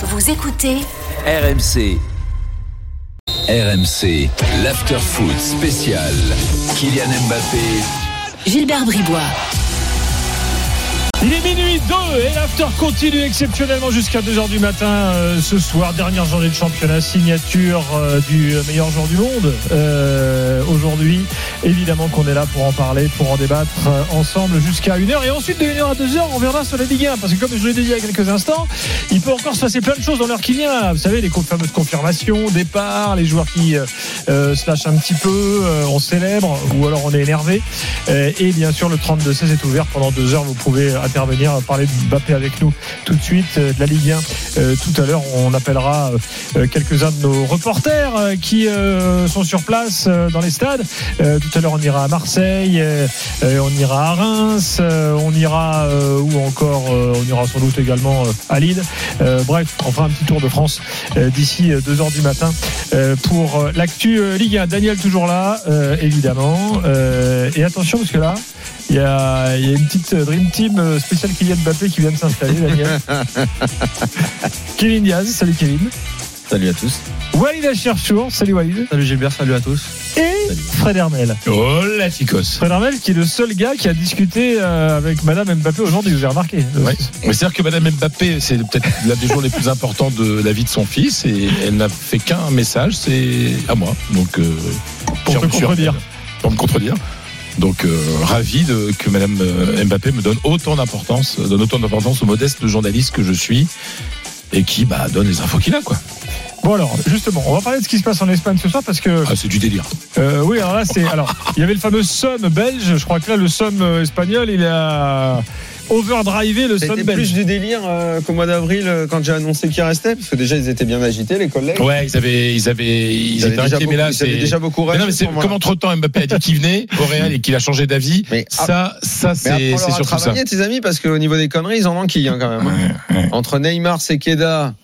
Vous écoutez RMC. RMC, l'after-foot spécial. Kylian Mbappé, Gilbert Bribois. Il est minuit 2 et l'after continue exceptionnellement jusqu'à 2h du matin euh, ce soir. Dernière journée de championnat, signature euh, du meilleur joueur du monde euh, aujourd'hui. Évidemment qu'on est là pour en parler, pour en débattre euh, ensemble jusqu'à 1h. Et ensuite de 1h à 2h, on verra sur la Ligue 1. Parce que comme je l'ai dit il y a quelques instants, il peut encore se passer plein de choses dans l'heure qui vient. Vous savez, les fameuses confirmations, départs, les joueurs qui euh, se lâchent un petit peu, on célèbre ou alors on est énervé. Et bien sûr, le 32-16 est ouvert pendant deux heures. Vous pouvez intervenir, parler de Mbappé avec nous tout de suite, euh, de la Ligue 1. Euh, tout à l'heure, on appellera euh, quelques-uns de nos reporters qui sont sur place dans les stades. Tout à l'heure, on ira à Marseille, on ira à Reims, on ira ou encore, on ira sans doute également à Lille. Bref, on fera un petit tour de France d'ici 2 heures du matin pour l'actu Ligue 1. Daniel toujours là, évidemment. Et attention parce que là, il y a, il y a une petite Dream Team euh, spéciale Kylian Mbappé qui vient de s'installer, Daniel. Kevin Diaz, salut Kevin. Salut à tous. Walid Acharchour, salut Walid. Salut Gilbert, salut à tous. Et Fred Hermel. Oh la ticos. Fred Hermel qui est le seul gars qui a discuté euh, avec Madame Mbappé aujourd'hui, vous avez remarqué. Ouais. Mais C'est-à-dire que Madame Mbappé, c'est peut-être l'un des jours les plus importants de la vie de son fils et elle n'a fait qu'un message, c'est à moi. Donc, euh, Pour te sur- contredire. Pour me contredire. Donc, euh, ravi de, que Madame euh, Mbappé me donne autant d'importance, donne autant d'importance au modeste journaliste que je suis et qui bah, donne les infos qu'il a, quoi. Bon alors, justement, on va parler de ce qui se passe en Espagne ce soir parce que Ah, c'est du délire. Euh, oui, alors là, c'est. Alors, il y avait le fameux Somme belge. Je crois que là, le Somme euh, espagnol, il a overdrivé le C'était plus du délire euh, qu'au mois d'avril euh, quand j'ai annoncé qu'il restait, parce que déjà ils étaient bien agités, les collègues. Ouais, ils avaient, ils avaient, ils, Ils avaient étaient déjà inquiets, beaucoup, mais là, c'est. déjà beaucoup Mais réagi non, mais c'est comme entre temps Mbappé a dit qu'il venait au Real et qu'il a changé d'avis. Mais, ah, Ça, ça mais c'est surtout ça. tes amis, parce qu'au niveau des conneries, ils en enquillent hein, quand même. hein. Ouais, ouais. Entre Neymar, Sekeda.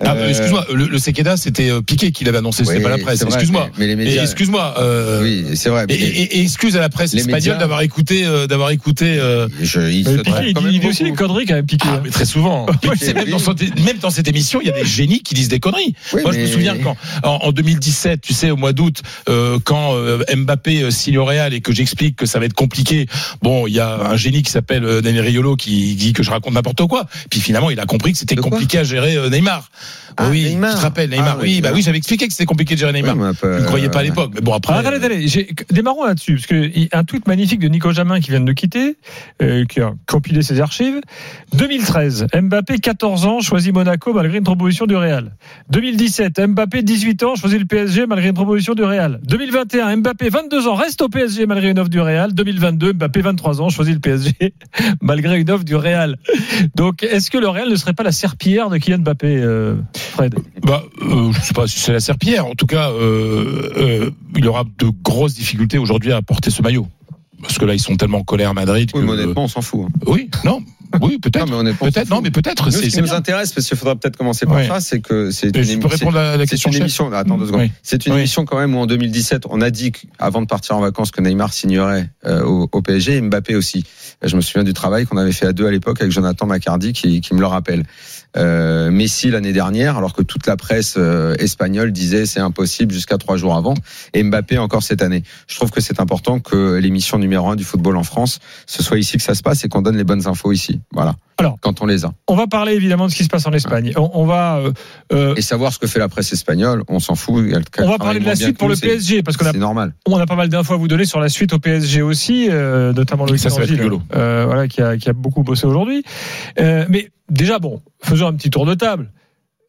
Ah, euh, excuse-moi, le, le Sekeda, c'était euh, Piqué qui l'avait annoncé, c'était oui, pas la presse. Excuse-moi. Mais, mais médias. excuse-moi. euh, Oui, c'est vrai. Et, et- et excuse à la presse les espagnole médias- d'avoir écouté, euh, d'avoir écouté. euh, je, se Piqué, il, quand dit- même il dit aussi des conneries quand même, Piqué. ah, mais très souvent. Même, dans son- même dans cette émission, il y a des génies qui disent des conneries. Oui, Moi, je me souviens quand, en, en 2017, tu sais, au mois d'août, euh, quand euh, Mbappé euh, signe au Real et que j'explique que ça va être compliqué. Bon, il y a un génie qui s'appelle euh, Daniel Riolo qui dit que je raconte n'importe quoi. Puis finalement, il a compris que c'était compliqué à gérer Neymar. Ah, oui, Neymar. tu te rappelles Neymar. Ah, oui, oui, bah oui, j'avais expliqué que c'était compliqué de gérer Neymar. Oui, peu, ne croyez pas à l'époque. Mais bon, après. Ah, attendez, attendez, j'ai- démarrons là-dessus, parce que un tweet magnifique de Nico Jamin qui vient de nous quitter, euh, qui a compilé ses archives. 2013, Mbappé, 14 ans, choisit Monaco malgré une proposition du Real. 2017, Mbappé, 18 ans, choisit le PSG malgré une proposition du Real. 2021, Mbappé, 22 ans, reste au PSG malgré une offre du Real. 2022, Mbappé, 23 ans, choisit le PSG malgré une offre du Real. Donc, est-ce que le Real ne serait pas la serpillière de Kylian Mbappé, euh, Fred Bah, euh, je sais pas si c'est la serpillière. En tout cas, euh, euh, il aura de grosses difficultés aujourd'hui à porter ce maillot. Parce que là, ils sont tellement en colère à Madrid. Oui, que- mais honnêtement, on s'en fout. hein. oui, non, oui, Non, peut-être. mais honnêtement, on s'en Peut-être, non, mais peut-être. Ce qui nous bien. intéresse, parce qu'il faudra peut-être commencer par Ouais. ça, c'est que c'est Mais une Je peux émission- répondre à la C'est question une émission. là, Attends deux secondes. Oui. C'est une Oui. émission quand même où en 2017, on a dit avant de partir en vacances que Neymar signerait euh, au, au PSG et Mbappé aussi. Je me souviens du travail qu'on avait fait à deux à l'époque avec Jonathan Macardy qui, qui me le rappelle. Euh, Messi l'année dernière, alors que toute la presse euh, espagnole disait c'est impossible jusqu'à trois jours avant, et Mbappé encore cette année. Je trouve que c'est important que l'émission numéro un du football en France, ce soit ici que ça se passe et qu'on donne les bonnes infos ici. Voilà. Alors. quand on les a. On va parler évidemment de ce qui se passe en Espagne. On, on va euh, Et savoir ce que fait la presse espagnole, on s'en fout. Elle- On va parler de la suite pour le PSG parce qu'on a, C'est normal. on a pas mal d'infos à vous donner sur la suite au PSG aussi, euh, notamment le Ça, ça rigolo. euh, voilà, qui a, qui a beaucoup bossé aujourd'hui. Euh, mais déjà, bon, faisons un petit tour de table.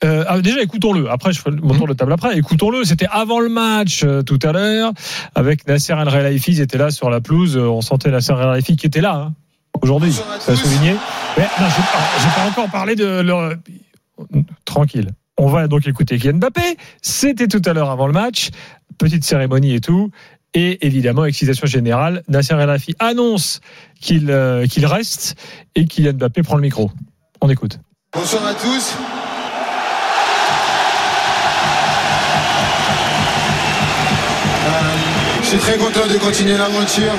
Euh, ah, déjà, écoutons-le. Après, je ferai mon tour de table après. Écoutons-le. C'était avant le match euh, tout à l'heure avec Nasser El Khelaifi. Ils étaient là sur la pelouse. Euh, On sentait Nasser El Khelaifi qui était là hein, aujourd'hui. Ça a souligné. Mais non, j'ai pas- pas encore parlé de leur. Tranquille. On va donc écouter Kylian Mbappé. C'était tout à l'heure avant le match. Petite cérémonie et tout. Et évidemment, excitation générale. Nasser El Khelaifi annonce qu'il euh, qu'il reste et Kylian Mbappé prend le micro. On écoute. Bonsoir à tous. Euh, je suis très content de continuer l'aventure.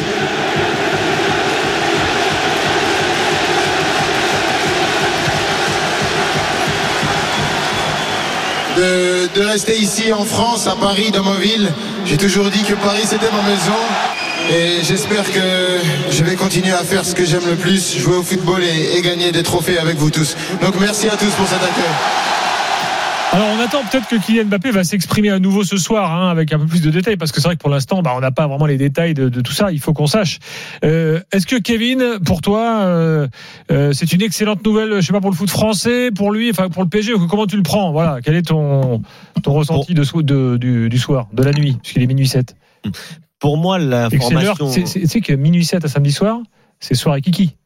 de, de rester ici en France, à Paris, dans ma ville. J'ai toujours dit que Paris c'était ma maison. Et j'espère que je vais continuer à faire ce que j'aime le plus, jouer au football et, et gagner des trophées avec vous tous. Donc merci à tous pour cet accueil. Alors on attend peut-être que Kylian Mbappé va s'exprimer à nouveau ce soir hein, avec un peu plus de détails parce que c'est vrai que pour l'instant bah, on n'a pas vraiment les détails de, de, tout ça. Il faut qu'on sache. Euh, Est-ce que Kevin, pour toi, euh, euh, c'est une excellente nouvelle, je sais pas pour le foot français, pour lui, enfin pour le PSG, comment tu le prends Voilà, quel est ton ton ressenti de, de, du, du soir, de la nuit, puisqu'il est minuit 7 Pour moi, l'information. Tu sais que minuit 7 à samedi soir, c'est soir et Kiki.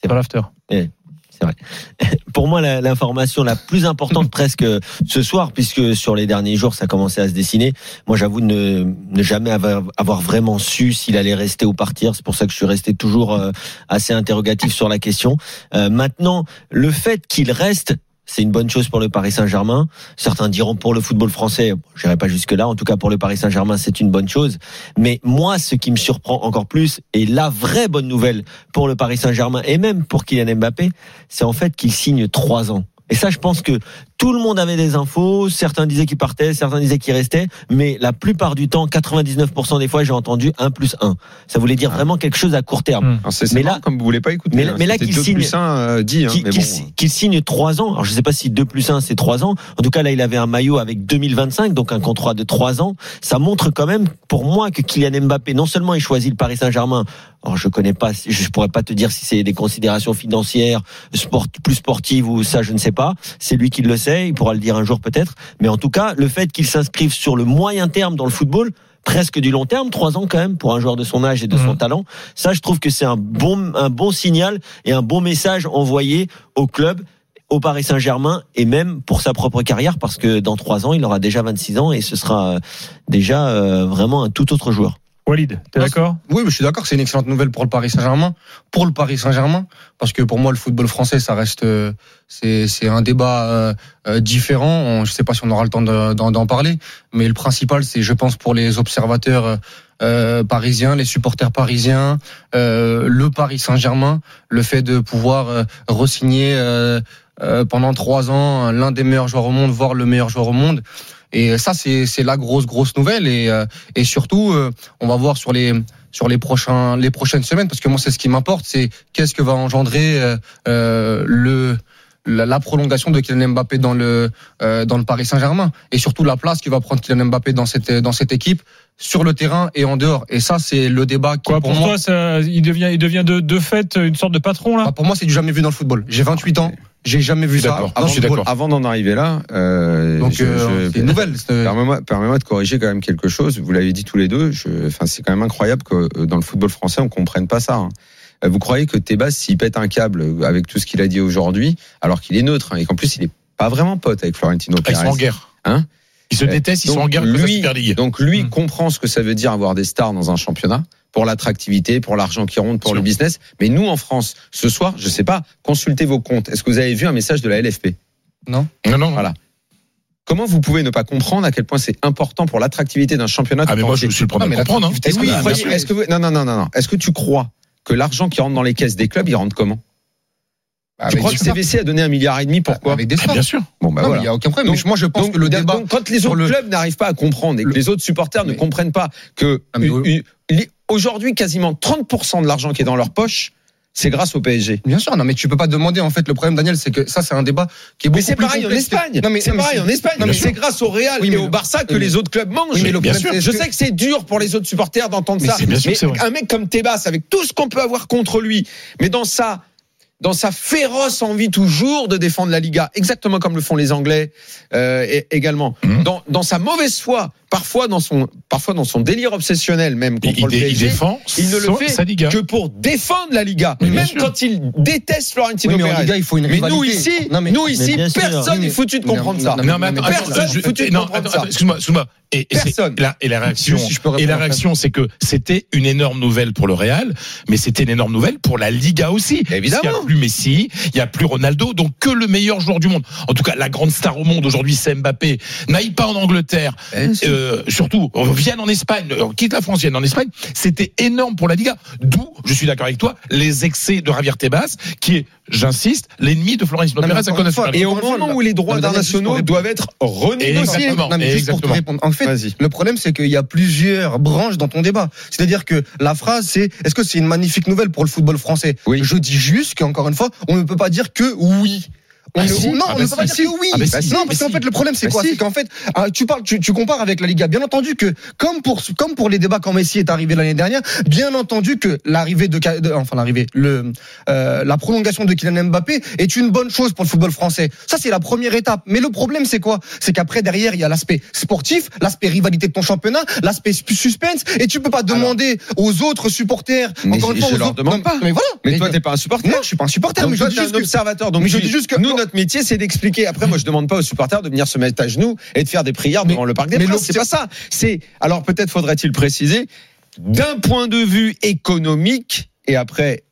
C'est pas l'after. Eh, c'est vrai. Pour moi, l'information la, plus importante presque ce soir, puisque sur les derniers jours, ça commençait à se dessiner. Moi, j'avoue ne, ne jamais avoir, avoir vraiment su s'il allait rester ou partir. C'est pour ça que je suis resté toujours euh, assez interrogatif sur la question. Euh, maintenant, le fait qu'il reste, c'est une bonne chose pour le Paris Saint-Germain. Certains diront pour le football français, je n'irai pas jusque-là. En tout cas, pour le Paris Saint-Germain, c'est une bonne chose. Mais moi, ce qui me surprend encore plus, et la vraie bonne nouvelle pour le Paris Saint-Germain, et même pour Kylian Mbappé, c'est en fait qu'il signe trois ans. Et ça, je pense que tout le monde avait des infos. Certains disaient qu'il partait, certains disaient qu'il restait. Mais la plupart du temps, 99% des fois, j'ai entendu 1 plus 1. Ça voulait dire vraiment quelque chose à court terme. Mmh. C'est mais là, comme vous voulez pas écouter. Mais, mais là, qu'il signe, plus 1, euh, dit, hein, qu'il, bon. qu'il signe 3 ans. Alors, je sais pas si 2 plus 1, c'est 3 ans. En tout cas, là, il avait un maillot avec 2025, donc un contrat de 3 ans. Ça montre quand même, pour moi, que Kylian Mbappé, non seulement il choisit le Paris Saint-Germain. Alors, je connais pas, je pourrais pas te dire si c'est des considérations financières, sport, plus sportives ou ça, je ne sais pas. C'est lui qui le sait. Il pourra le dire un jour peut-être. Mais en tout cas, le fait qu'il s'inscrive sur le moyen terme dans le football, presque du long terme, trois ans quand même pour un joueur de son âge et de mmh. son talent. Ça, je trouve que c'est un bon, un bon signal et un bon message envoyé au club au Paris Saint-Germain et même pour sa propre carrière parce que dans trois ans, il aura déjà 26 ans et ce sera déjà euh, vraiment un tout autre joueur. Walid, t'es d'accord? Oui, mais je suis d'accord. C'est une excellente nouvelle pour le Paris Saint-Germain, pour le Paris Saint-Germain, parce que pour moi, le football français, ça reste, c'est, c'est un débat euh, euh, différent. Je ne sais pas si on aura le temps d'en, parler, mais le principal, c'est, je pense, pour les observateurs euh, parisiens, les supporters parisiens, euh, le Paris Saint-Germain, le fait de pouvoir euh, re-signer pendant trois ans l'un des meilleurs joueurs au monde, voire le meilleur joueur au monde. Et ça, c'est la grosse grosse nouvelle. Et, et surtout, on va voir sur les sur les prochains les prochaines semaines, parce que moi, c'est ce qui m'importe, c'est qu'est-ce que va engendrer euh, le la, la, prolongation de Kylian Mbappé dans le euh, dans le Paris Saint-Germain et surtout la place qu'il va prendre Kylian Mbappé dans cette dans cette équipe sur le terrain et en dehors. Et ça, c'est le débat. Qui, Quoi, pour, pour moi, toi, ça, il devient il devient de, de fait une sorte de patron là? Bah, pour moi, c'est du jamais vu dans le football. J'ai 28 ans. J'ai jamais vu ça. Avant, avant d'en arriver là, euh, donc euh, c'est une nouvelle. Permets-moi, de corriger quand même quelque chose. Vous l'avez dit tous les deux. Enfin, c'est quand même incroyable que euh, dans le football français, on comprenne pas ça. Hein. Vous croyez que Tebas, s'il pète un câble avec tout ce qu'il a dit aujourd'hui, alors qu'il est neutre hein, et qu'en plus il est pas vraiment pote avec Florentino Pérez. Ils sont en guerre. Hein ils se détestent, ils donc, sont en guerre lui, la. Donc lui mmh. comprend ce que ça veut dire avoir des stars dans un championnat pour l'attractivité, pour l'argent qui rentre, pour le business. Mais nous, en France, ce soir, je sais pas, consultez vos comptes. Est-ce que vous avez vu un message de la LFP Non. Non, non. Voilà. Comment vous pouvez ne pas comprendre à quel point c'est important pour l'attractivité d'un championnat Ah mais moi je suis le premier à comprendre. Hein. Est-ce que, vous croyez, est-ce que vous, non non non non non. Est-ce que tu crois que l'argent qui rentre dans les caisses des clubs, il rentre comment? Bah, Tu crois que CVC a donné un milliard et demi Pourquoi Avec des Ah, bien sûr. Bon bah non, voilà. mais il y a aucun problème. Donc, mais moi, je pense donc, que le débat. donc, quand les autres le- clubs n'arrivent pas à comprendre et que Le- les autres supporters ne Mais- comprennent pas que Ah, mais- aujourd'hui quasiment 30% de l'argent qui est dans leur poche, c'est grâce au PSG. Bien sûr, non, mais tu peux pas demander. En fait, le problème, Daniel, c'est que ça, c'est un débat qui est beaucoup Mais c'est plus pareil en complexe. Espagne. Non, mais c'est mais pareil en Espagne. non, mais mais c'est grâce au Real Oui, et mais au Barça que oui, les mais- autres clubs mangent. Oui, mais le bien problème, sûr. Je sais que c'est dur pour les autres supporters d'entendre Mais ça. c'est bien sûr que c'est vrai. un mec comme Tebas, avec tout ce qu'on peut avoir contre lui, mais dans sa dans sa féroce envie toujours de défendre la Liga, exactement comme le font les Anglais euh, et, également, Mhm. dans, dans sa mauvaise foi, parfois dans son parfois dans son délire obsessionnel même Il, contre il le il défend il ne le fait sa Liga. que pour défendre la Liga, Mais même quand il déteste Florentino Oui, mais en. Liga, il faut une Mais nous ici, Non, mais- nous mais ici, bien sûr. personne n'est foutu de comprendre non, ça. non, Non, mais attends, Personne je- foutu de comprendre attends, ça. excuse-moi, excuse-moi. Et, et c'est- Personne. la, et la réaction, si et la c'est que c'était une énorme nouvelle pour le Real, mais c'était une énorme nouvelle pour la Liga aussi. Évidemment. Il n'y a plus Messi, il n'y a plus Ronaldo, donc que le meilleur joueur du monde. En tout cas, la grande star au monde aujourd'hui, c'est Mbappé. N'aille pas en Angleterre. Euh, euh, surtout euh, viennent en Espagne, euh, quitte la France, viennent en Espagne, c'était énorme pour la Liga. D'où, je suis d'accord avec toi, les excès de Javier Tebas, qui est, j'insiste, l'ennemi de Florentino Pérez à. Et au moment où les droits internationaux doivent être renégociés. En fait, le problème, c'est qu'il y a plusieurs branches dans ton débat. C'est-à-dire que la phrase, c'est est-ce que c'est une magnifique nouvelle pour le football français? Oui. Je dis juste qu'encore une fois, on ne peut pas dire que oui. Ah si. non, Ah on bah ne peut pas dire que oui. Ah bah si, non, mais parce qu'en fait, le problème, c'est Bah quoi? si. C'est qu'en fait, ah, tu parles, tu, tu compares avec la Liga. Bien entendu que, comme pour, comme pour les débats quand Messi est arrivé l'année dernière, bien entendu que l'arrivée de, de- enfin l'arrivée, le, euh, la prolongation de Kylian Mbappé est une bonne chose pour le football français. Ça, c'est la première étape. Mais le problème, c'est quoi? C'est qu'après, derrière, il y a l'aspect sportif, l'aspect rivalité de ton championnat, l'aspect suspense, et tu peux pas demander aux autres supporters, Mais encore une je- fois, je aux leur demande non, pas. Mais voilà. Mais toi, t'es pas un supporter. non, je suis pas un supporter, Donc mais je dis un juste que- observateur. Donc mais je dis juste que- nous. Notre métier, c'est d'expliquer. Après, moi, je demande pas aux supporters de venir se mettre à genoux et de faire des prières Mais- devant le Parc des Princes. C'est pas ça. C'est alors peut-être faudrait-il préciser d'un point de vue économique et après.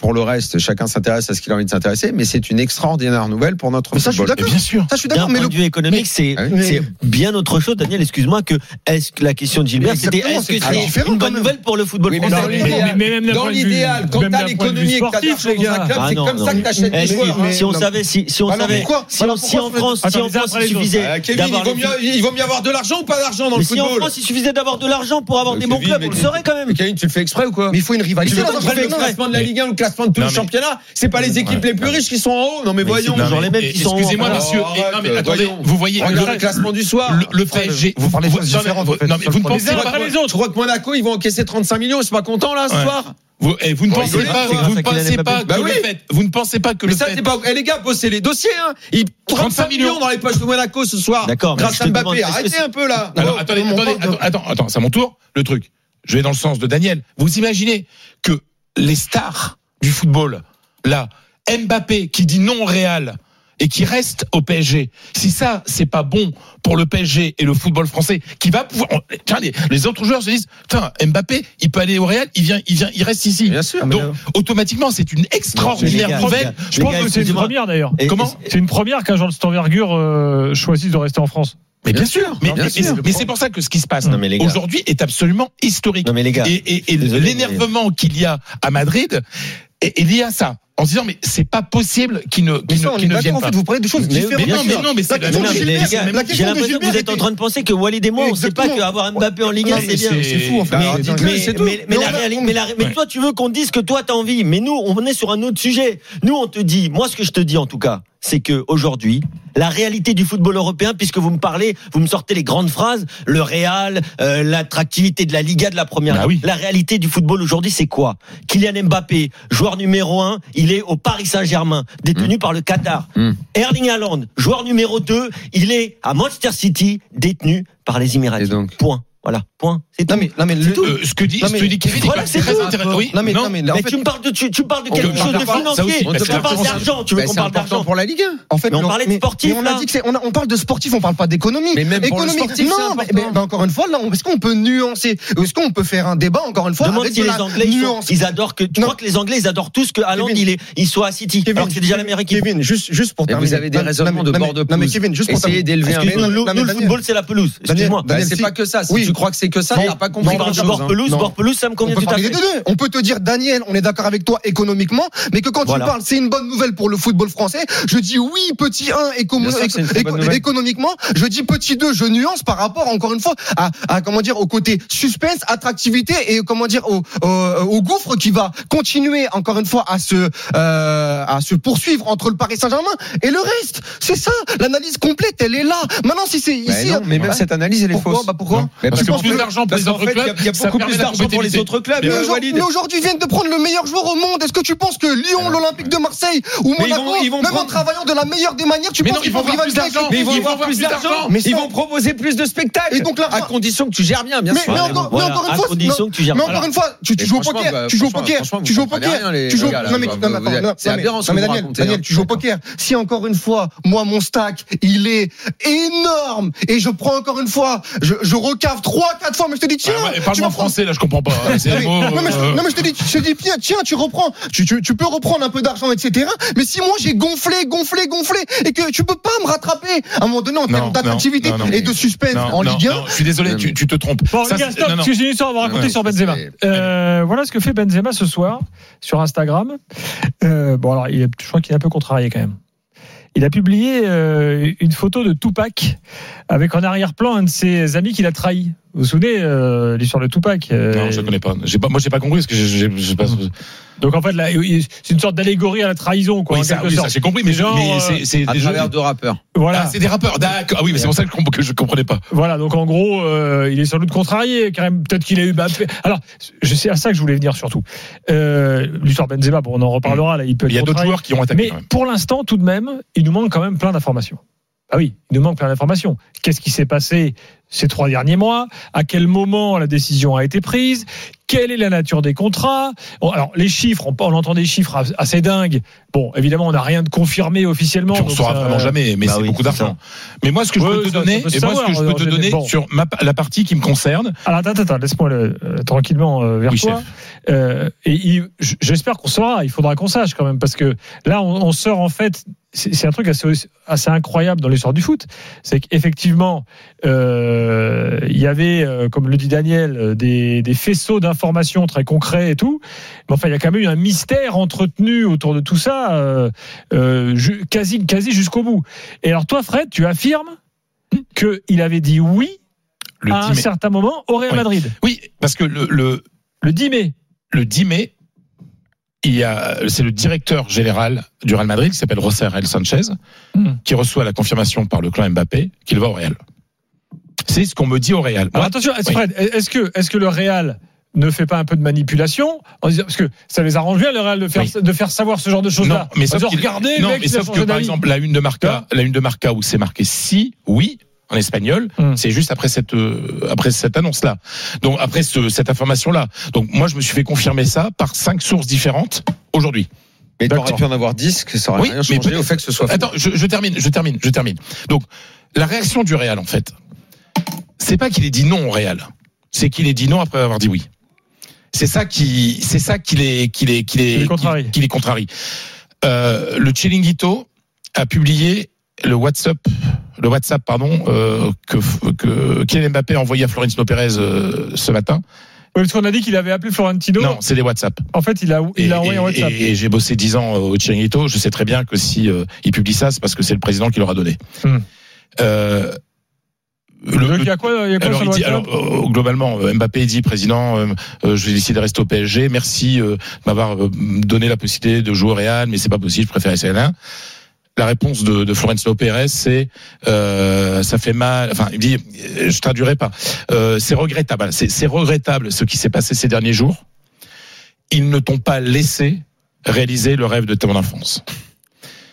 Pour le reste, chacun s'intéresse à ce qu'il a envie de s'intéresser, mais c'est une extraordinaire nouvelle pour notre Mais ça, je suis football. d'accord. Mais bien sûr. Ça, je suis d'accord, mais point le de vue économique, c'est Ah oui. c'est bien autre chose, Daniel. Excuse-moi que est-ce que la question de Gilbert, c'était est-ce que c'est une bonne même. nouvelle pour le football Oui, mais français dans l'idéal, quand t'as l'économie, que t'as dans un club, Ah c'est non, comme non. ça que t'achètes Eh, des joueurs. si on non. savait, si, si on Alors, savait, si, en France, si en France, il suffisait Euh, d'avoir il vaut mieux avoir de l'argent ou pas d'argent dans le si en football France, il suffisait d'avoir de l'argent pour avoir Euh, des bons clubs, on le tu- saurait quand même. Mais Kevin, tu le fais exprès ou quoi Mais il faut une Tu rivalité prenne le classement de la Ligue 1 ou le classement de tout Non, le mais- championnat C'est pas les équipes les plus riches qui sont en haut Non mais Mais voyons c'est toujours les mêmes qui sont. Excusez-moi, Oh, non, mais attendez, voyons. vous voyez. Le- classement du soir Le, le PSG. Vous parlez de choses non, mais différentes, vous- non, mais vous ne pense pensez pas. après les autres. Je crois que Monaco, ils vont encaisser 35 millions, c'est pas content là ce soir Vous, eh, vous ne Bon, pensez pas, vous ne Kylian pensez pas que Bah le oui. fait, vous ne pensez pas que Mais le ça, fait, pas. Eh les gars, bossez les dossiers, hein. Ils 35 millions dans les poches de Monaco ce soir. D'accord, Grâce à Mbappé. Arrêtez un peu là. Alors, attendez, attends, attends, c'est à mon tour. Le truc. Je vais dans le sens de Daniel. Vous imaginez que les stars du football, là, Mbappé qui dit non au Real et qui reste au PSG. Si ça, c'est pas bon pour le PSG et le football français, qui va pouvoir, tiens, les, les autres joueurs se disent, putain, Mbappé, il peut aller au Real, il vient, il vient, il reste ici. Bien sûr. Donc, automatiquement, c'est une extraordinaire gars, nouvelle. Je pense gars, que c'est une première d'ailleurs. Comment C'est une première qu'un genre de cette envergure euh, choisisse de rester en France. Mais bien, Bien sûr, mais, bien mais- sûr. mais c'est pour ça que ce qui se passe aujourd'hui est absolument historique. Non mais les gars, Et, et- et Désolé, l'énervement qu'il y a à Madrid est, est lié à ça. En se disant, mais c'est pas possible qu'il ne, Mais qu'il ça, ne, on est qu'il ne d'accord, vienne en pas. fait, vous parlez de choses Mais- différentes. mais non, mais non, mais c'est La la j'ai l'impression que vous êtes en train de penser que Walid et moi, on sait pas qu'avoir Mbappé en Ligue 1, Non, c'est bien. c'est- fou, en fait. Mais- toi, tu veux qu'on dise que toi, t'as envie. Mais nous, on est sur un autre sujet. Nous, on te dit, moi, ce que je te dis, en tout cas, c'est que aujourd'hui, la réalité du football européen, puisque vous me parlez, vous me sortez les grandes phrases, le Real, euh, l'attractivité de la Liga, de la première. Bah oui. La réalité du football aujourd'hui, c'est quoi? Kylian Mbappé, joueur numéro un, il est au Paris Saint-Germain, détenu par le Qatar. Mm. Erling Haaland, joueur numéro 2, il est à Manchester City, détenu par les Émirats. Point. Voilà, point. C'est tout. Non, mais, non, mais le- Euh, ce que dit, Non, ce que dit Kevin Voilà, c'est très tout. intéressant. Oui, Non, mais, non, non, mais, en Mais fait, tu me parles de tu, tu me parles de On quelque chose de financier. la parles France- d'argent. Tu veux qu'on parle important d'argent pour la Ligue 1. En fait, Mais on parlait de sportif, mais on a dit que on, a- on parle de sportif, on parle pas d'économie. Mais même pour le sportif, non, c'est mais, important. mais- mais encore une fois, là, on- est-ce qu'on peut nuancer Est-ce qu'on peut faire un débat encore une fois Demande si de les la Anglais ils, sont- nuance? ils adorent que tu crois que les Anglais ils adorent tous que Haaland il est il soit à City Kevin, alors que c'est déjà la meilleure équipe. Kevin, juste, juste pour terminer. vous avez des raisonnements de mais- bord de Non, mais pelouse. Kevin, juste pour Essayez terminer. d'élever un nous, le football c'est la pelouse. Excuse-moi. C'est pas que ça. Oui. Tu crois que c'est que ça, t'as pas compris Tu parles grand de chose. bord pelouse, Non. bord pelouse ça me On convient peut tout à fait. On peut te dire, Daniel, on est d'accord avec toi économiquement, mais que quand tu parles, c'est une bonne nouvelle pour le football français. Je dis oui, petit 1, éco- Bien sûr que c'est une très éco- bonne nouvelle. économiquement. Je dis petit 2, je nuance par rapport, encore une fois, à, à, comment dire, au côté suspense, attractivité et comment dire, au, au, au gouffre qui va continuer, encore une fois, à se, euh, à se poursuivre entre le Paris Saint-Germain et le reste. C'est ça. L'analyse complète, elle est là. Maintenant, si c'est ici. non, mais même Bah, cette analyse, elle est pourquoi? fausse. Bah pourquoi? Non. Mais Parce parce que qu'en plus d'argent pour les autres il y a- clubs, il y a ça beaucoup plus d'argent pour les autres clubs. Mais aujourd'hui, viennent de prendre le meilleur joueur au monde. Est-ce que tu penses que Lyon, l'Olympique de Marseille ou Monaco, même en travaillant de la meilleure des manières, tu penses qu'ils ils vont vont avoir plus rivaliser avec d'argent. les- Mais ils vont avoir plus d'argent. Ils vont proposer plus de spectacles. Et donc l'argent- à condition que tu gères bien, bien Mais, sûr. mais encore, une fois, condition non, que tu gères mais bien. encore une fois, tu, tu Et joues au poker, bah, tu joues au poker, tu joues au poker, tu joues. Non mais Daniel, hein. tu joues au poker. Si encore une fois, moi mon stack, il est énorme et je prends encore une fois, je, je recave trois, quatre fois, mais je te dis, tiens, Ah, Parle-moi prendre- français, là, je comprends pas. C'est non, des mais, mots, non, mais je, euh, non, mais je te dis, je te dis, tiens, tiens, tu reprends, tu, tu, tu peux reprendre un peu d'argent, etc. Mais si moi j'ai gonflé, gonflé, gonflé, et que tu peux pas me rattraper, à un moment donné, en termes d'attractivité et de suspense non, en non, Ligue 1, non, je suis désolé, tu, tu te trompes. Bon, Ça, gars, stop, non, non. parce que j'ai une histoire à vous raconter Ouais, sur Benzema. Euh, voilà ce que fait Benzema ce soir sur Instagram. Euh, bon, alors, il est, je crois qu'il est un peu contrarié quand même. Il a publié euh, une photo de Tupac avec en arrière-plan un de ses amis qu'il a trahi. Vous vous souvenez euh, l'histoire de Tupac euh, Non, je connais pas. J'ai pas. Moi, j'ai pas compris parce que j'ai- j'ai j'ai pas. Donc en fait, là, c'est une sorte d'allégorie à la trahison, quoi, Oui, en ça, oui, j'ai compris, mais, Genre, mais euh, c'est c'est à des travers jeux- deux rappeurs. Voilà. Ah, c'est des rappeurs, d'accord. Ah oui, mais c'est pour ça que je, je comprenais pas. Voilà, donc en gros, euh, il est sans doute contrarié, quand même. Peut-être qu'il a eu. bah, alors, je sais à ça que je voulais venir surtout. Euh, L'histoire Benzema, bon, on en reparlera. Là, il peut Il y a d'autres joueurs qui ont attaqué. Mais quand même. pour l'instant, tout de même, il nous manque quand même plein d'informations. Ah oui, il nous manque plein d'informations. Qu'est-ce qui s'est passé ces trois derniers mois? À quel moment la décision a été prise? Quelle est la nature des contrats? Bon, Alors, les chiffres, on, on entend des chiffres as- assez dingues. Bon, évidemment, on n'a rien de confirmé officiellement. Puis on donc saura ça- vraiment jamais, mais Bah c'est oui, beaucoup d'argent. Mais moi, ce que je peux te donner, peut se et moi, ce que je savoir, peux te en donner général. Bon. sur ma, la partie qui me concerne, Alors attends, attends, laisse-moi le- euh, tranquillement euh, vers Oui, toi. Euh, et j'espère qu'on saura. Il faudra qu'on sache quand même parce que là, on, on sort en fait. C'est un truc assez, assez incroyable dans l'histoire du foot. C'est qu'effectivement, euh, il y avait, euh, comme le dit Daniel, euh, des, des faisceaux d'informations très concrets et tout. Mais enfin, il y a quand même eu un mystère entretenu autour de tout ça, euh, euh, quasi, quasi jusqu'au bout. Et alors toi, Fred, tu affirmes qu'il avait dit oui le à 10 un mai. certain moment au Real Oui. Madrid? Oui, parce que le, le, Le 10 mai. le 10 mai, il y a, c'est le directeur général du Real Madrid qui s'appelle José El Sanchez, Hmm. qui reçoit la confirmation par le clan Mbappé qu'il va au Real. C'est ce qu'on me dit au Real. Alors Moi, attention, oui. Fred, est-ce que, est-ce que le Real ne fait pas un peu de manipulation en disant, parce que ça les arrange bien le Real de faire, Oui. de faire savoir ce genre de choses-là. Non, mais sauf regardez, non, mec, mais sauf que par exemple la une de Marca, la une de Marca où c'est marqué si, oui en espagnol, Hmm. c'est juste après cette euh, après cette annonce là. Donc après ce- cette information là. Donc moi je me suis fait confirmer ça par cinq sources différentes aujourd'hui. Mais D'accord. t'aurais pu en avoir 10, que ça aurait Oui, rien mais changé peut-être- au fait que ce soit. Attends, je, je termine, je termine, je termine. Donc la réaction du Real en fait, c'est pas qu'il ait dit non au Real, c'est qu'il ait dit non après avoir dit oui. C'est ça qui, c'est ça qui les, qui les, qui les, Qui qui- les contrarie. Euh, le Chiringuito a publié le WhatsApp, le WhatsApp pardon euh, que que Kylian Mbappé a envoyé à Florentino Pérez euh, ce matin. Oui, parce qu'on a dit qu'il avait appelé Florentino. Non, c'est des WhatsApp. En fait, il a, il Et, a envoyé un WhatsApp. et- et j'ai bossé 10 ans au Chiringuito. Je sais très bien que si euh, il publie ça, c'est parce que c'est le président qui leur a donné. Hmm. Euh, le- Donc, il y a quoi, il y a quoi alors, il dit, euh, globalement, euh, Mbappé dit, président, euh, euh, je vais décider de rester au PSG. Merci euh, de m'avoir euh, donné la possibilité de jouer au Real, mais c'est pas possible, je préfère essayer. La réponse de, de Florentino Pérez, c'est euh, ça fait mal. Enfin, il dit, je traduirai pas. Euh, c'est regrettable. C'est regrettable ce qui s'est passé ces derniers jours. Ils ne t'ont pas laissé réaliser le rêve de ton enfance.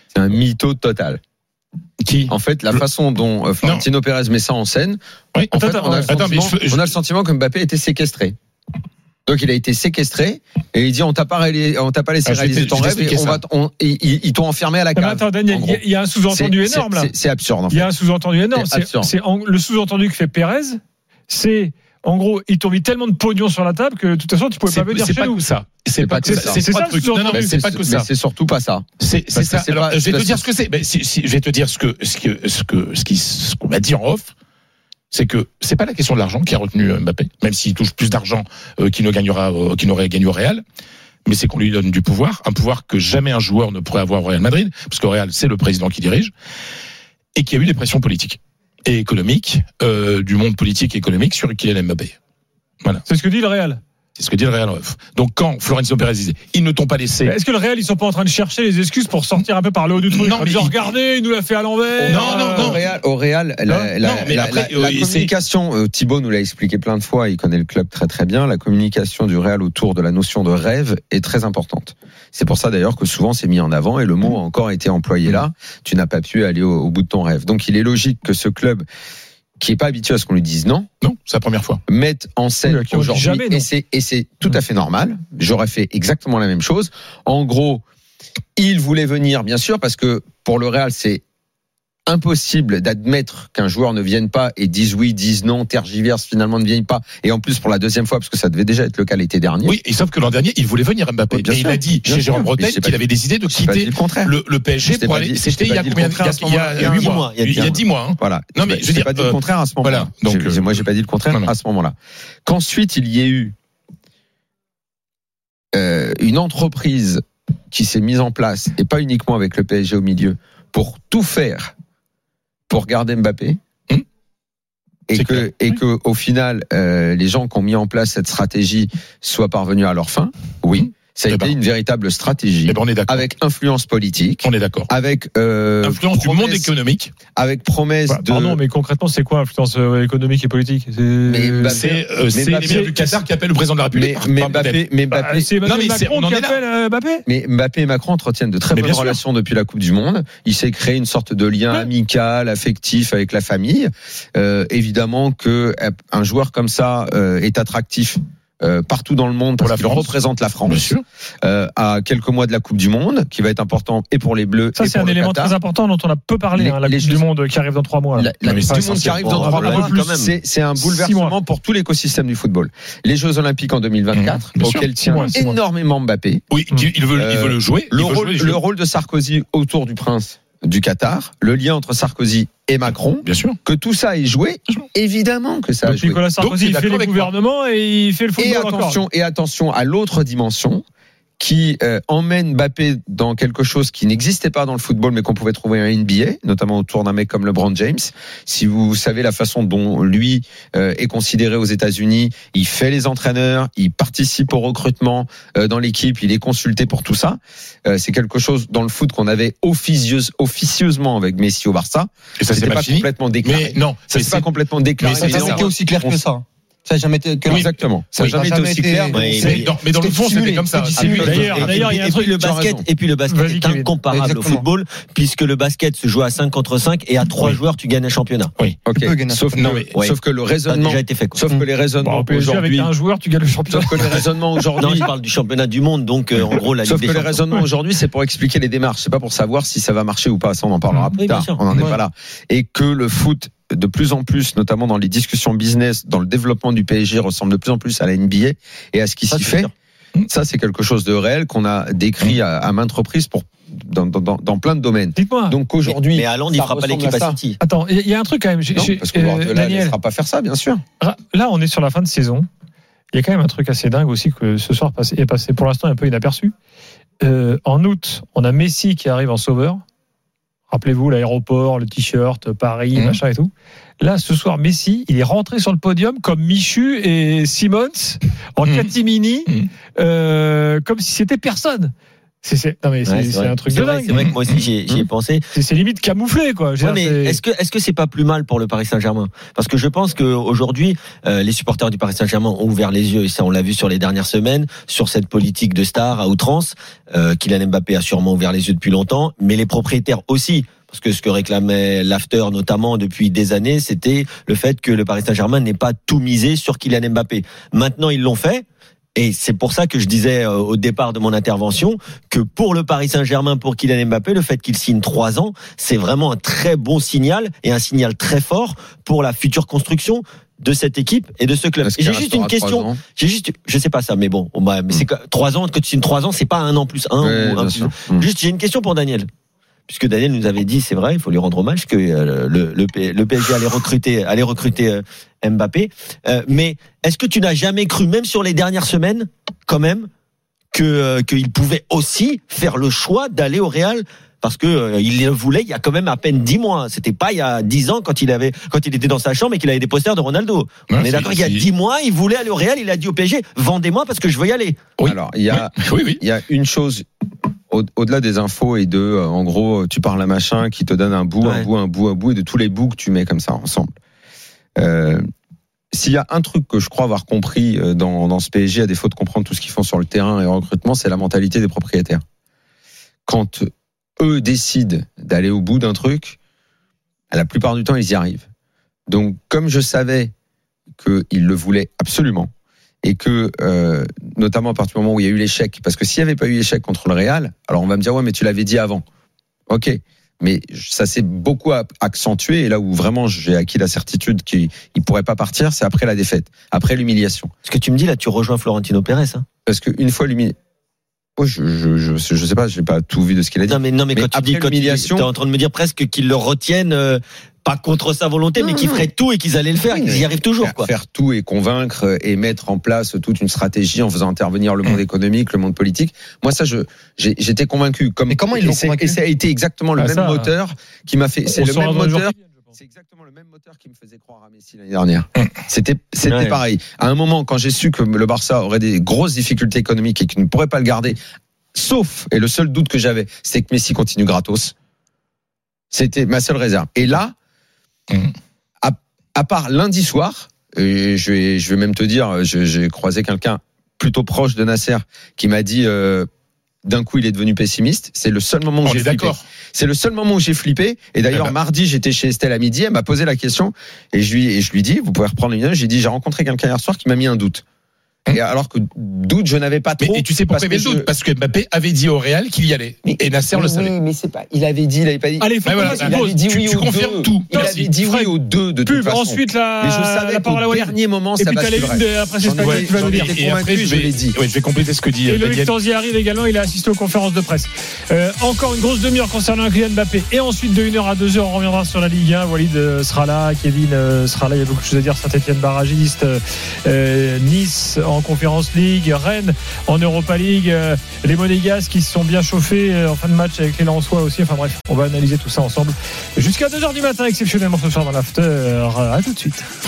C'est un mytho total. Qui? En fait, la Le- façon dont euh, Florentino Pérez met ça en scène, Oui. en fait, Attends, on, a le attends, mais sentiment, je- je- on a le sentiment que Mbappé était séquestré. Donc il a été séquestré et il dit on t'a pas, réalisé- on t'a pas laissé Ah, réaliser ton rêve et on va on- ils- t'ont enfermé à la cave. attends, Daniel, il y a- y un sous-entendu énorme là. c'est- absurde en Il y fait. a un sous-entendu énorme. C'est le sous-entendu que fait Pérez, c'est en gros, ils t'ont mis tellement de pognon sur la table que de toute façon, tu pouvais pas venir chez pas nous. que ça. C'est pas que ça. C'est C'est pas que ça. c'est surtout pas ça. C'est ça. c'est Alors, pas- je vais te dire que- ce que c'est. Si, si, je vais te dire ce que ce que ce que ce qu'on m'a dit en off. C'est que c'est pas la question de l'argent qui a retenu euh, Mbappé, même s'il touche plus d'argent euh, qu'il ne gagnera, euh, qu'il n'aurait gagné au Real. Mais c'est qu'on lui donne du pouvoir, un pouvoir que jamais un joueur ne pourrait avoir au Real Madrid, parce qu'au Real c'est le président qui dirige, et qu'il y a eu des pressions politiques et économiques du monde politique et économique sur Kylian Mbappé. C'est ce que dit le Real. C'est ce que dit le Real. Donc quand Florentino Pérez disait, ils ne t'ont pas laissé Est-ce que le Real, ils sont pas en train de chercher les excuses pour sortir un peu par le haut du truc? Non, mais disant, il- regardez, il nous l'a fait à l'envers. Non, non, Euh, non. Au Real, au Real la, la- non, mais la- après, la- la euh, communication, euh, Thibaut nous l'a expliqué plein de fois, il connaît le club très très bien, la communication du Real autour de la notion de rêve est très importante. C'est pour ça d'ailleurs que souvent c'est mis en avant et le mot a encore été employé là, tu n'as pas pu aller au, au bout de ton rêve. Donc il est logique que ce club qui est pas habitué à ce qu'on lui dise non, Non, c'est la première fois. mette en scène Oui, aujourd'hui et c'est et c'est tout à fait normal. J'aurais fait exactement la même chose. En gros, il voulait venir bien sûr parce que pour le Real c'est impossible d'admettre qu'un joueur ne vienne pas et dise oui, dise non, tergiverse, finalement ne vienne pas. Et en plus pour la deuxième fois, parce que ça devait déjà être le cas l'été dernier. Oui, et sauf que l'an dernier, il voulait venir Mbappé. Oui, bien et il a dit bien chez. Jérôme pas qu'il avait décidé de quitter le contraire. le, le PSG pour aller. C'était t'ai il y a combien ce Il y a moment-là. huit Dix mois. mois, il y a Il y a dix dix mois. hein. Voilà. Non, mais J'ai- je veux j'ai dire, pas dit le euh, contraire à ce moment-là. voilà. Donc, J'ai- euh, moi, j'ai pas dit le contraire à ce moment-là. Qu'ensuite il y ait eu euh, une entreprise qui s'est mise en place et pas uniquement avec le PSG au milieu pour tout faire pour garder Mbappé. Hum. Et que, clair. et que, au final, euh, les gens qui ont mis en place cette stratégie soient parvenus à leur fin. Oui, ça a été une véritable stratégie Eh ben, on est d'accord. avec influence politique, On est d'accord. avec euh, Influence du monde économique. avec promesse Bah, de. Pardon, mais concrètement, c'est quoi influence euh, économique et politique? C'est- Mais Mbappé- euh, mais Mbappé- l'émir du Qatar qui appelle le président de la mais, République. mais Mbappé, mais Bah, Mbappé, c'est Emmanuel Non, mais c'est- Macron qui appelle euh, Mbappé? Mais Mbappé et Macron entretiennent de très Mais bonnes relations depuis la Coupe du Monde. Il s'est créé une sorte de lien Ouais. amical, affectif avec la famille. Euh, évidemment que euh, un joueur comme ça euh, est attractif. Euh, partout dans le monde Pour parce la qu'il France. représente la France euh, à quelques mois de la Coupe du Monde qui va être important et pour les Bleus Ça, c'est un élément Qatar. très important dont on a peu parlé, Les- hein, la les Coupe du Monde qui arrive dans trois mois. là. La, Coupe du monde c'est qui arrive dans trois mois, c'est c'est un bouleversement pour tout l'écosystème du football. Les Jeux Olympiques en 2024, Mmh, auxquels tient mois, énormément Mbappé. Oui, il il veut, il veut le jouer. Le jouer le rôle de Sarkozy autour du prince du Qatar, le lien entre Sarkozy et Macron, Bien sûr. que tout ça est joué, évidemment que ça a joué. Nicolas Sarkozy, il fait les moi. gouvernements et il fait le Et football encore. attention, et attention à l'autre dimension qui euh, emmène Mbappé dans quelque chose qui n'existait pas dans le football mais qu'on pouvait trouver en NBA, notamment autour d'un mec comme LeBron James. Si vous savez la façon dont lui euh, est considéré aux États-Unis, il fait les entraîneurs, il participe au recrutement euh, dans l'équipe, il est consulté pour tout ça. Euh, c'est quelque chose dans le foot qu'on avait officieuse, officieusement avec Messi au Barça. Et ça, c'est C'était pas complètement déclaré. Mais non, ça c'est pas complètement déclaré. mais ça été aussi clair que ça. Ça n'a jamais été. que- Exactement. Ça n'a Oui, jamais a été jamais aussi clair. Oui, mais dans le fond, c'était comme ça. D'ailleurs, il y a un truc- le basket, et puis le basket est incomparable au football, puisque le basket se joue à 5 contre 5 et à 3 joueurs, tu gagnes un championnat. Ok. Gagner un Sauf, Non, que, mais- ouais. sauf que le Ça a raisonnement, déjà été fait. Quoi. sauf que les raisonnements avec aujourd'hui, un joueur, tu gagnes le championnat. sauf que les raisonnements Non, aujourd'hui, je parle du championnat du monde, donc euh, en gros la Ligue sauf des que les raisonnements aujourd'hui, c'est pour expliquer les démarches, c'est pas pour savoir si ça va marcher ou pas. Ça, on en parlera plus Oui, tard. On n'en est pas là. Et que le foot, de plus en plus, notamment dans les discussions business, dans le développement du PSG, ressemble de plus en plus à la NBA et à ce qui s'y fait. sûr. Ça, c'est quelque chose de réel qu'on a décrit à, à maintes reprises pour dans, dans, dans, dans plein de domaines. Dites-moi. Donc aujourd'hui, Mais Haaland, il ça fera pas l'équipe à à City. Attends, il y a un truc quand même. Non, parce que euh, ne laissera pas faire ça, bien sûr. là, on est sur la fin de saison. Il y a quand même un truc assez dingue aussi que ce soir passé- est passé pour l'instant un peu inaperçu. Euh, en août, on a Messi qui arrive en sauveur. Rappelez-vous l'aéroport, le t-shirt, Paris, Mhm. machin et tout. Là, ce soir, Messi, il est rentré sur le podium comme Michu et Simons en Mhm. catimini, Mhm. euh, comme si c'était personne. C'est, c'est- non mais c'est, Ouais, un truc de vrai, dingue. C'est vrai que moi aussi j'y ai pensé. C'est, limite camouflé, quoi. Ouais, mais est-ce que est-ce que c'est pas plus mal pour le Paris Saint-Germain? Parce que je pense que aujourd'hui, euh, les supporters du Paris Saint-Germain ont ouvert les yeux et ça on l'a vu sur les dernières semaines sur cette politique de star à outrance. Euh, Kylian Mbappé a sûrement ouvert les yeux depuis longtemps, mais les propriétaires aussi. Parce que ce que réclamait l'after notamment depuis des années, c'était le fait que le Paris Saint-Germain n'ait pas tout misé sur Kylian Mbappé. Maintenant ils l'ont fait. Et c'est pour ça que je disais euh, au départ de mon intervention que pour le Paris Saint-Germain, pour Kylian Mbappé, le fait qu'il signe trois ans, c'est vraiment un très bon signal et un signal très fort pour la future construction de cette équipe et de ce club. J'ai juste une question. J'ai juste, je sais pas ça, mais bon, bah, mais c'est que trois ans que tu signes trois ans, c'est pas un an plus un Ouais, ou un plus sûr. un. Mm. Juste, j'ai une question pour Daniel. Puisque Daniel nous avait dit, c'est vrai, il faut lui rendre hommage que euh, le, le, P- le PSG allait recruter, allait recruter euh, Mbappé. Euh, mais est-ce que tu n'as jamais cru, même sur les dernières semaines, quand même, que qu'il pouvait aussi faire le choix d'aller au Real? Parce que euh, il le voulait il y a quand même à peine dix mois. C'était pas il y a dix ans quand il avait quand il était dans sa chambre et qu'il avait des posters de Ronaldo. On est d'accord. Il y a dix mois, il voulait aller au Real. Il a dit au PSG vendez-moi parce que je veux y aller. Oui. Alors, il y a, Oui, oui. il y a une chose au- au-delà des infos et de, euh, en gros, tu parles à machin qui te donne un bout, un bout, un bout, un bout, et de tous les bouts que tu mets comme ça ensemble. Euh, S'il y a un truc que je crois avoir compris euh, dans, dans ce PSG, à défaut de comprendre tout ce qu'ils font sur le terrain et en recrutement, c'est la mentalité des propriétaires. Quand eux décident d'aller au bout d'un truc, la plupart du temps, ils y arrivent. Donc, comme je savais qu'ils le voulaient absolument, et que euh, notamment à partir du moment où il y a eu l'échec, parce que s'il n'y avait pas eu l'échec contre le Real, alors on va me dire ouais mais tu l'avais dit avant, ok, Mais ça s'est beaucoup a- accentué. Et là où vraiment j'ai acquis la certitude qu'il ne pourrait pas partir, c'est après la défaite, après l'humiliation. Ce que tu me dis là, tu rejoins Florentino Pérez. Hein. Parce qu'une fois l'humiliation. Oh, je, je, je, je sais pas, j'ai pas tout vu de ce qu'il a dit. Non mais non mais, Mais quand tu dis l'humiliation- es en train de me dire presque qu'ils le retiennent euh, pas contre sa volonté, Non, mais qu'ils non. feraient tout et qu'ils allaient le faire, qu'ils y arrivent toujours faire, quoi. faire tout et convaincre et mettre en place toute une stratégie en faisant intervenir le monde économique, le monde politique. Moi, ça, je j'ai- j'étais convaincu. Comme Mais comment ils l'ont convaincu Et ça a été exactement le Ah, même ça, moteur qui m'a fait. C'est le même moteur. qui. C'est exactement le même moteur qui me faisait croire à Messi l'année dernière. Hum. C'était c'était Ouais. pareil. À un moment, quand j'ai su que le Barça aurait des grosses difficultés économiques et qu'il ne pourrait pas le garder, sauf et le seul doute que j'avais, c'est que Messi continue gratos. C'était ma seule réserve. Et là, À, à part lundi soir, et je vais je vais même te dire, j'ai croisé quelqu'un plutôt proche de Nasser qui m'a dit. euh, d'un coup, il est devenu pessimiste. C'est le seul moment où j'ai flippé. C'est le seul moment où j'ai flippé. Et d'ailleurs, Eh ben. mardi, j'étais chez Estelle à midi. Elle m'a posé la question et je lui, et je lui dis, vous pouvez reprendre une J'ai dit, j'ai rencontré quelqu'un hier soir qui m'a mis un doute. Et alors que doute, je n'avais pas trop. Mais, et tu sais pourquoi il y avait parce que doute? Je- Parce que Mbappé avait dit au Real qu'il y allait. Mais- Et Nasser le Oui, savait. mais c'est pas. Il avait dit, il avait pas dit. Allez, qu'on voilà, il avait dit Tu- oui tu aux confirmes deux. tout. Il Merci. avait dit oui Fred. aux deux de toute façon. ensuite la, Mais je savais la parole Walid. dernier moment, Et ça puis va nous dire. été Et après, convaincu, je je vais, l'ai dit. je vais compléter ce que dit Et euh, Loïc. Tanzi arrive également, il a assisté aux conférences de presse. Euh, encore une grosse demi-heure concernant Kylian Mbappé. Et ensuite, de 1h à 2h, on reviendra sur la Ligue 1. Walid euh, sera là, Kevin euh, sera là. Il y a beaucoup de choses à dire. Saint-Etienne barragiste, euh, euh, Nice en Conférence League, Rennes en Europa League, euh, les Monégasques qui se sont bien chauffés euh, en fin de match avec les Lensois aussi. Enfin bref, on va analyser tout ça ensemble jusqu'à 2h du matin, exceptionnellement ce soir dans l'after. À tout de suite.